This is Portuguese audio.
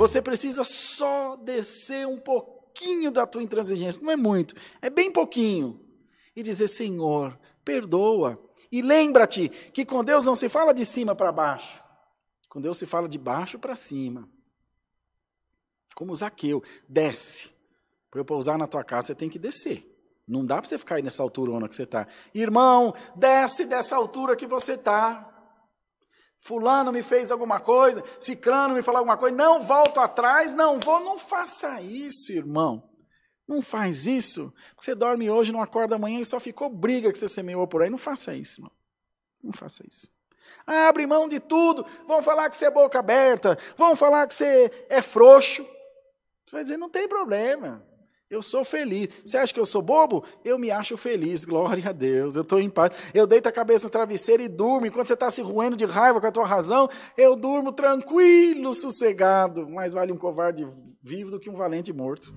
Você precisa só descer um pouquinho da tua intransigência, não é muito, é bem pouquinho. E dizer: Senhor, perdoa. E lembra-te que com Deus não se fala de cima para baixo, com Deus se fala de baixo para cima. Como Zaqueu, desce. Para eu pousar na tua casa, você tem que descer. Não dá para você ficar aí nessa altura que você está. Irmão, desce dessa altura que você está. Fulano me fez alguma coisa, Cicrano me falou alguma coisa, não volto atrás, não vou, não faça isso, irmão. Não faz isso. Você dorme hoje, não acorda amanhã e só ficou briga que você semeou por aí. Não faça isso, irmão. Não faça isso. Abre mão de tudo. Vão falar que você é boca aberta. Vão falar que você é frouxo. Você vai dizer, não tem problema. Eu sou feliz. Você acha que eu sou bobo? Eu me acho feliz. Glória a Deus. Eu estou em paz. Eu deito a cabeça no travesseiro e durmo. Enquanto você está se roendo de raiva com a tua razão, eu durmo tranquilo, sossegado. Mais vale um covarde vivo do que um valente morto.